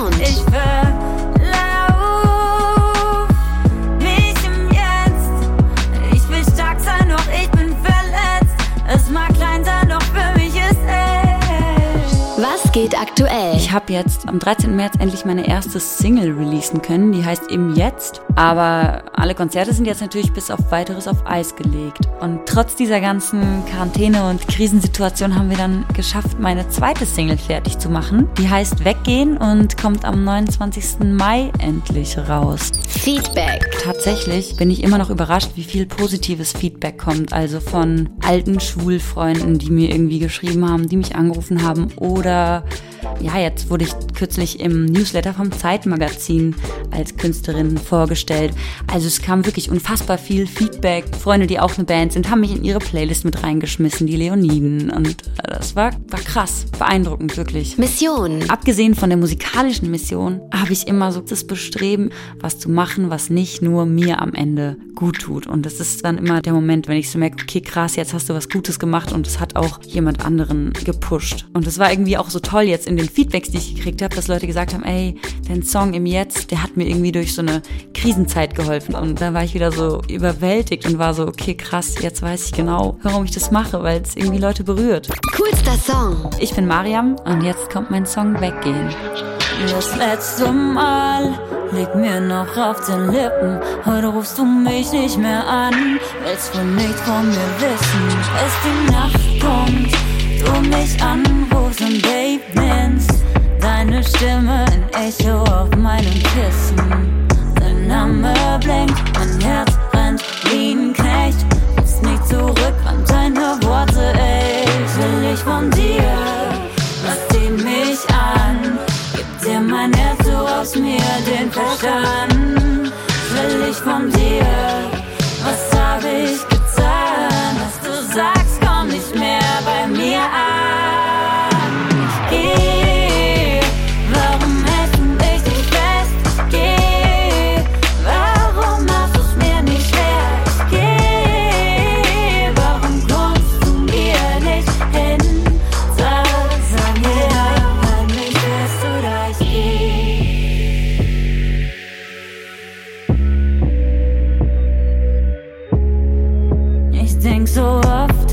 Sound. Ich Was geht aktuell? Ich habe jetzt am 13. März endlich meine erste Single releasen können. Die heißt Im Jetzt. Aber alle Konzerte sind jetzt natürlich bis auf weiteres auf Eis gelegt. Und trotz dieser ganzen Quarantäne und Krisensituation haben wir dann geschafft, meine zweite Single fertig zu machen. Die heißt Weggehen und kommt am 29. Mai endlich raus. Feedback. Tatsächlich bin ich immer noch überrascht, wie viel positives Feedback kommt. Also von alten Schulfreunden, die mir irgendwie geschrieben haben, die mich angerufen haben. Oder Euh, ja, jetzt wurde ich kürzlich im Newsletter vom Zeitmagazin als Künstlerin vorgestellt. Also es kam wirklich unfassbar viel Feedback. Freunde, die auch eine Band sind, haben mich in ihre Playlist mit reingeschmissen, die Leoniden. Und äh, das war, war krass, beeindruckend wirklich. Mission. Abgesehen von der musikalischen Mission habe ich immer so das Bestreben, was zu machen, was nicht nur mir am Ende gut tut. Und das ist dann immer der Moment, wenn ich so merke, okay, krass, jetzt hast du was Gutes gemacht und es hat auch jemand anderen gepusht. Und es war irgendwie auch so toll jetzt in den Feedbacks, die ich gekriegt habe, dass Leute gesagt haben, ey, dein Song im Jetzt, der hat mir irgendwie durch so eine Krisenzeit geholfen. Und da war ich wieder so überwältigt und war so, okay, krass, jetzt weiß ich genau, warum ich das mache, weil es irgendwie Leute berührt. Coolster Song. Ich bin Mariam und jetzt kommt mein Song Weggehen. Das letzte Mal liegt mir noch auf den Lippen. Heute rufst du mich nicht mehr an, willst wohl nicht von mir wissen. Es die Nacht kommt, du mich nennst. Deine Stimme ein Echo auf meinem so oft